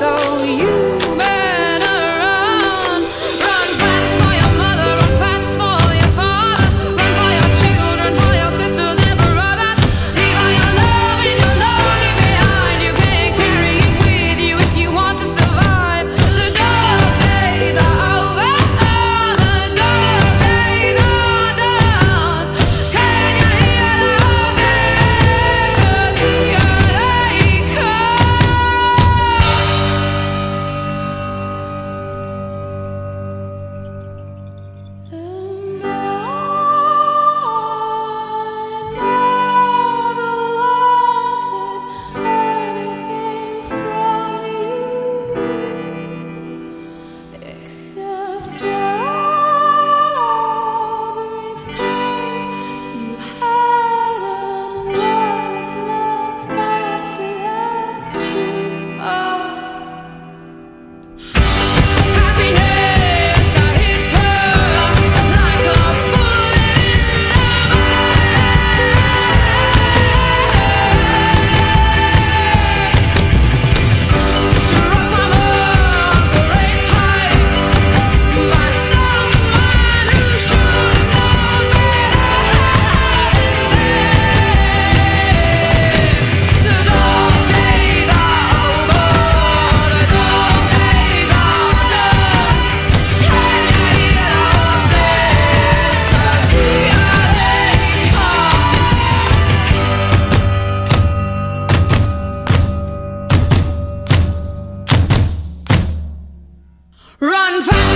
so you Run fast!